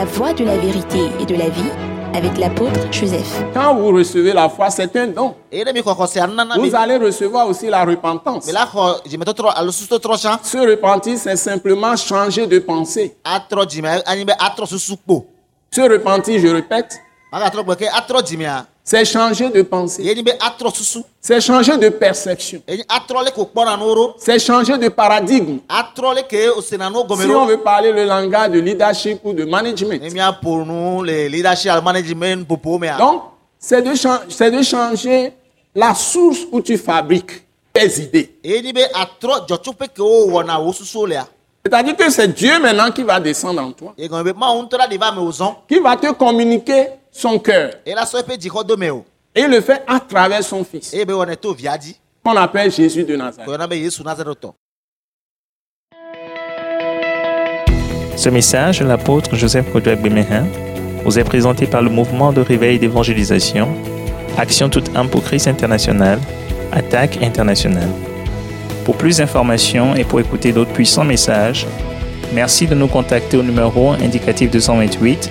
La voie de la vérité et de la vie avec l'apôtre Joseph. Quand vous recevez la foi, c'est un don. Vous allez recevoir aussi la repentance. tsã Se repentir, c'est simplement changer de pensée. Se repentir, je répète, c'est changer de pensée. C'est changer de perception. C'est changer de paradigme. Si on veut parler le langage de leadership ou de management. mea Donc, c'est de, c'est de changer la source où tu fabriques tes idées. C'est-à-dire que c'est Dieu maintenant qui va descendre en toi, qui va te communiquer son cœur. Et il le fait à travers son fils, eye be wɔnɛ to via dzi qu'on appelle Jésus de Nazareth. Ce message de l'apôtre Joseph Kodouak Bemehin vous est présenté par le mouvement de réveil d'évangélisation, Action toute âme pour Christ international, Attaque internationale. Pour plus d'informations et pour écouter d'autres puissants messages, merci de nous contacter au numéro indicatif 228